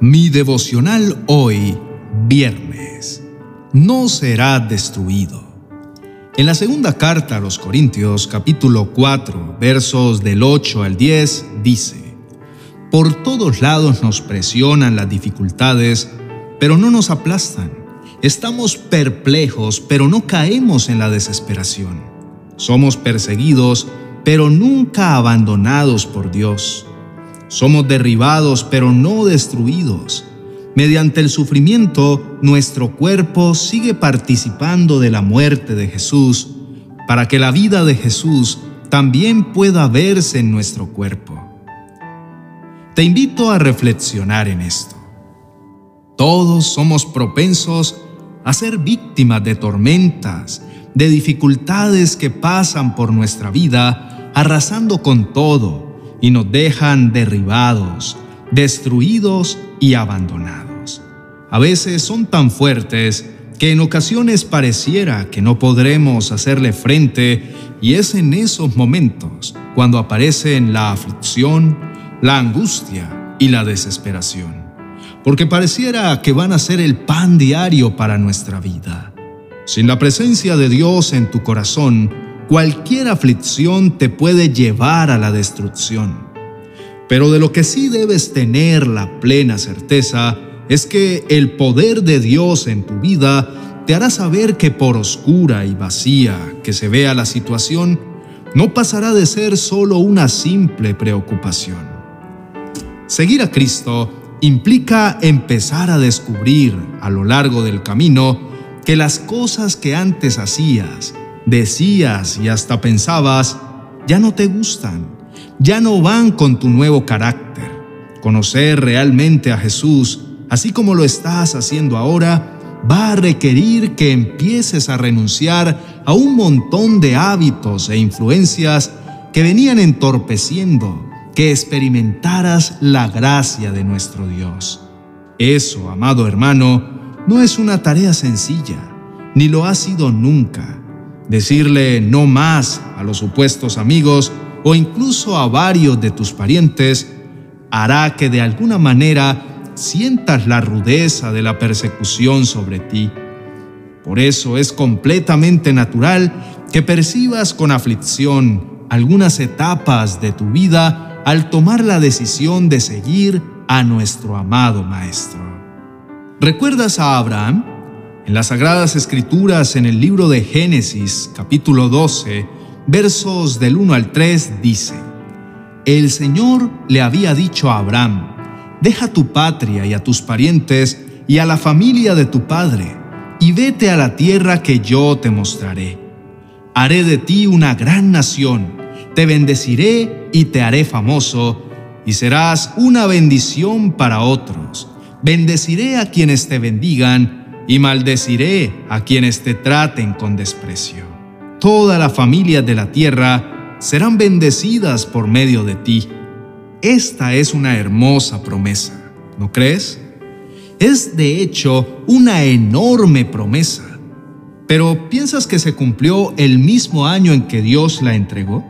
Mi devocional hoy, viernes, no será destruido. En la segunda carta a los Corintios, capítulo 4, versos del 8 al 10, dice, Por todos lados nos presionan las dificultades, pero no nos aplastan. Estamos perplejos, pero no caemos en la desesperación. Somos perseguidos, pero nunca abandonados por Dios. Somos derribados, pero no destruidos. Mediante el sufrimiento, nuestro cuerpo sigue participando de la muerte de Jesús, para que la vida de Jesús también pueda verse en nuestro cuerpo. Te invito a reflexionar en esto. Todos somos propensos a ser víctimas de tormentas, de dificultades que pasan por nuestra vida arrasando con todo y nos dejan derribados, destruidos y abandonados. A veces son tan fuertes que en ocasiones pareciera que no podremos hacerle frente y es en esos momentos cuando aparecen la aflicción, la angustia y la desesperación, porque pareciera que van a ser el pan diario para nuestra vida. Sin la presencia de Dios en tu corazón, cualquier aflicción te puede llevar a la destrucción. Pero de lo que sí debes tener la plena certeza es que el poder de Dios en tu vida te hará saber que por oscura y vacía que se vea la situación, no pasará de ser solo una simple preocupación. Seguir a Cristo implica empezar a descubrir a lo largo del camino que las cosas que antes hacías decías y hasta pensabas, ya no te gustan, ya no van con tu nuevo carácter. Conocer realmente a Jesús, así como lo estás haciendo ahora, va a requerir que empieces a renunciar a un montón de hábitos e influencias que venían entorpeciendo que experimentaras la gracia de nuestro Dios. Eso, amado hermano, no es una tarea sencilla, ni lo ha sido nunca decirle no más a los supuestos amigos o incluso a varios de tus parientes, hará que de alguna manera sientas la rudeza de la persecución sobre ti. Por eso es completamente natural que percibas con aflicción algunas etapas de tu vida al tomar la decisión de seguir a nuestro amado Maestro. ¿Recuerdas a Abraham? En las Sagradas Escrituras, en el libro de Génesis, capítulo 12, versos del 1 al 3, dice, El Señor le había dicho a Abraham, Deja tu patria y a tus parientes y a la familia de tu padre, y vete a la tierra que yo te mostraré. Haré de ti una gran nación, te bendeciré y te haré famoso, y serás una bendición para otros. Bendeciré a quienes te bendigan, y maldeciré a quienes te traten con desprecio. Toda la familia de la tierra serán bendecidas por medio de ti. Esta es una hermosa promesa, ¿no crees? Es de hecho una enorme promesa. Pero ¿piensas que se cumplió el mismo año en que Dios la entregó?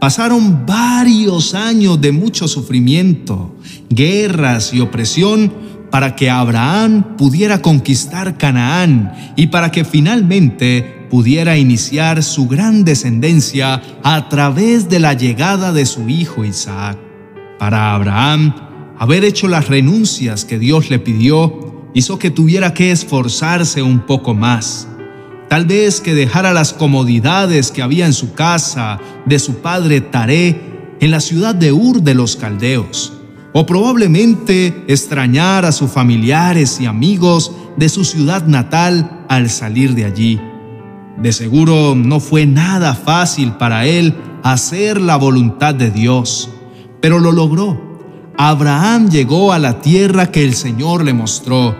Pasaron varios años de mucho sufrimiento, guerras y opresión para que Abraham pudiera conquistar Canaán y para que finalmente pudiera iniciar su gran descendencia a través de la llegada de su hijo Isaac. Para Abraham, haber hecho las renuncias que Dios le pidió hizo que tuviera que esforzarse un poco más. Tal vez que dejara las comodidades que había en su casa de su padre Taré en la ciudad de Ur de los Caldeos o probablemente extrañar a sus familiares y amigos de su ciudad natal al salir de allí. De seguro no fue nada fácil para él hacer la voluntad de Dios, pero lo logró. Abraham llegó a la tierra que el Señor le mostró,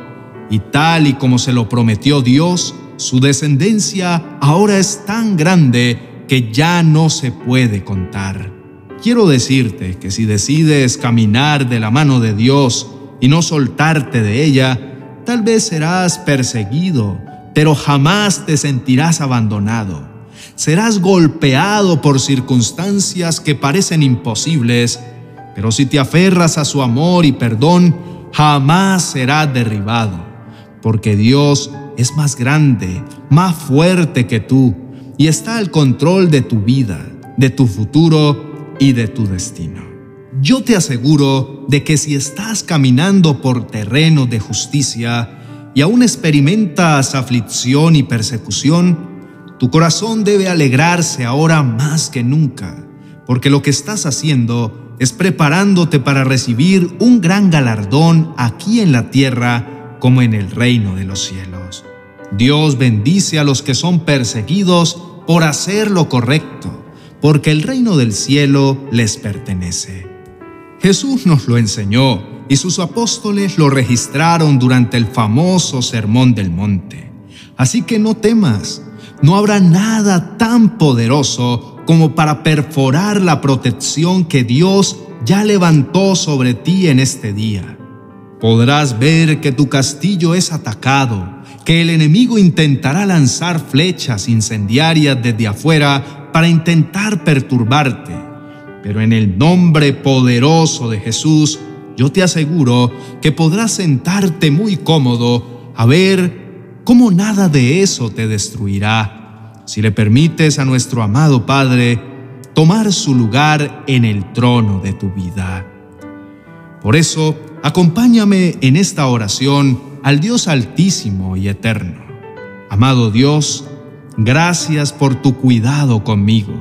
y tal y como se lo prometió Dios, su descendencia ahora es tan grande que ya no se puede contar. Quiero decirte que si decides caminar de la mano de Dios y no soltarte de ella, tal vez serás perseguido, pero jamás te sentirás abandonado. Serás golpeado por circunstancias que parecen imposibles, pero si te aferras a su amor y perdón, jamás será derribado, porque Dios es más grande, más fuerte que tú, y está al control de tu vida, de tu futuro y de tu destino. Yo te aseguro de que si estás caminando por terreno de justicia y aún experimentas aflicción y persecución, tu corazón debe alegrarse ahora más que nunca, porque lo que estás haciendo es preparándote para recibir un gran galardón aquí en la tierra como en el reino de los cielos. Dios bendice a los que son perseguidos por hacer lo correcto, porque el reino del cielo les pertenece. Jesús nos lo enseñó y sus apóstoles lo registraron durante el famoso Sermón del Monte. Así que no temas, no habrá nada tan poderoso como para perforar la protección que Dios ya levantó sobre ti en este día. Podrás ver que tu castillo es atacado, que el enemigo intentará lanzar flechas incendiarias desde afuera para intentar perturbarte. Pero en el nombre poderoso de Jesús, yo te aseguro que podrás sentarte muy cómodo a ver cómo nada de eso te destruirá si le permites a nuestro amado Padre tomar su lugar en el trono de tu vida. Por eso, acompáñame en esta oración al Dios altísimo y eterno. Amado Dios, gracias por tu cuidado conmigo.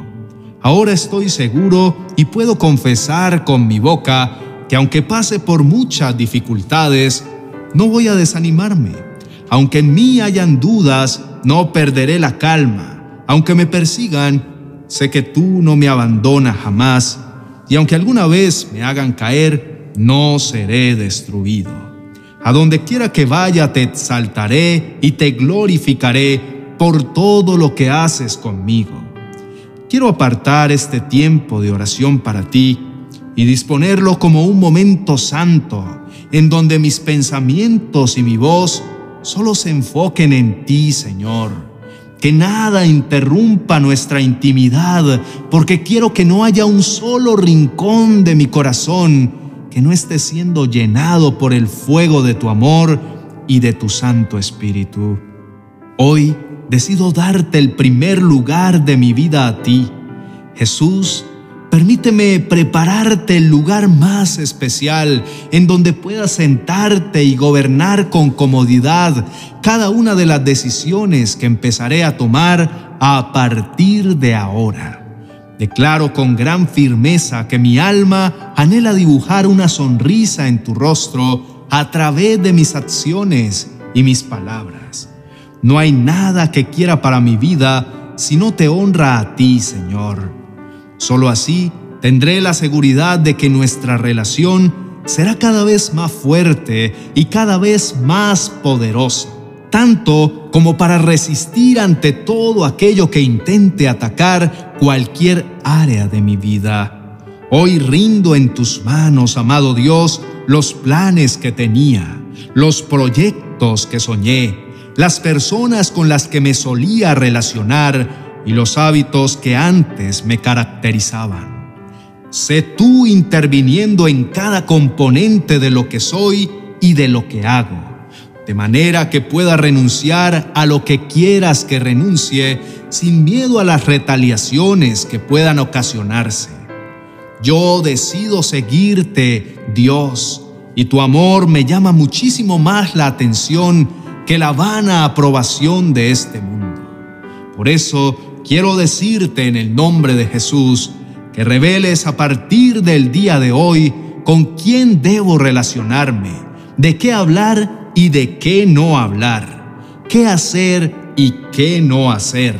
Ahora estoy seguro y puedo confesar con mi boca que aunque pase por muchas dificultades, no voy a desanimarme aunque en mí hayan dudas, no perderé la calma. Aunque me persigan, sé que tú no me abandonas jamás. Y aunque alguna vez me hagan caer, no seré destruido. A donde quiera que vaya te exaltaré y te glorificaré por todo lo que haces conmigo. Quiero apartar este tiempo de oración para ti y disponerlo como un momento santo en donde mis pensamientos y mi voz solo se enfoquen en ti, Señor. Que nada interrumpa nuestra intimidad, porque quiero que no haya un solo rincón de mi corazón que no esté siendo llenado por el fuego de tu amor y de tu Santo Espíritu. Hoy decido darte el primer lugar de mi vida a ti. Jesús, Permíteme prepararte el lugar más especial en donde puedas sentarte y gobernar con comodidad cada una de las decisiones que empezaré a tomar a partir de ahora. Declaro con gran firmeza que mi alma anhela dibujar una sonrisa en tu rostro a través de mis acciones y mis palabras. No hay nada que quiera para mi vida si no te honra a ti, Señor. Solo así tendré la seguridad de que nuestra relación será cada vez más fuerte y cada vez más poderosa, tanto como para resistir ante todo aquello que intente atacar cualquier área de mi vida. Hoy rindo en tus manos, amado Dios, los planes que tenía, los proyectos que soñé, las personas con las que me solía relacionar, y los hábitos que antes me caracterizaban. Sé tú interviniendo en cada componente de lo que soy y de lo que hago, de manera que pueda renunciar a lo que quieras que renuncie sin miedo a las retaliaciones que puedan ocasionarse. Yo decido seguirte, Dios, y tu amor me llama muchísimo más la atención que la vana aprobación de este mundo. Por eso quiero decirte en el nombre de Jesús que reveles a partir del día de hoy con quién debo relacionarme, de qué hablar y de qué no hablar, qué hacer y qué no hacer,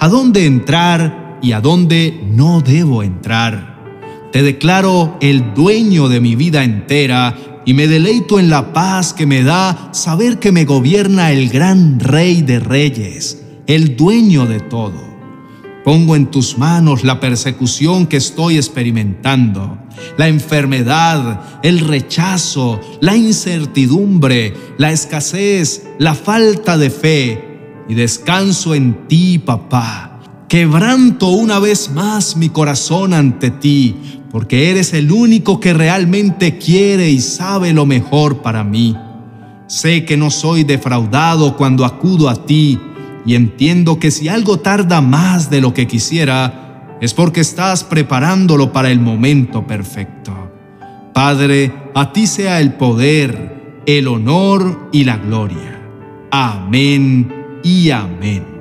a dónde entrar y a dónde no debo entrar. Te declaro el dueño de mi vida entera y me deleito en la paz que me da saber que me gobierna el gran Rey de Reyes, el dueño de todo. Pongo en tus manos la persecución que estoy experimentando, la enfermedad, el rechazo, la incertidumbre, la escasez, la falta de fe, y descanso en ti, papá. Quebranto una vez más mi corazón ante ti, porque eres el único que realmente quiere y sabe lo mejor para mí. Sé que no soy defraudado cuando acudo a ti y entiendo que si algo tarda más de lo que quisiera, es porque estás preparándolo para el momento perfecto. Padre, a ti sea el poder, el honor y la gloria. Amén y amén.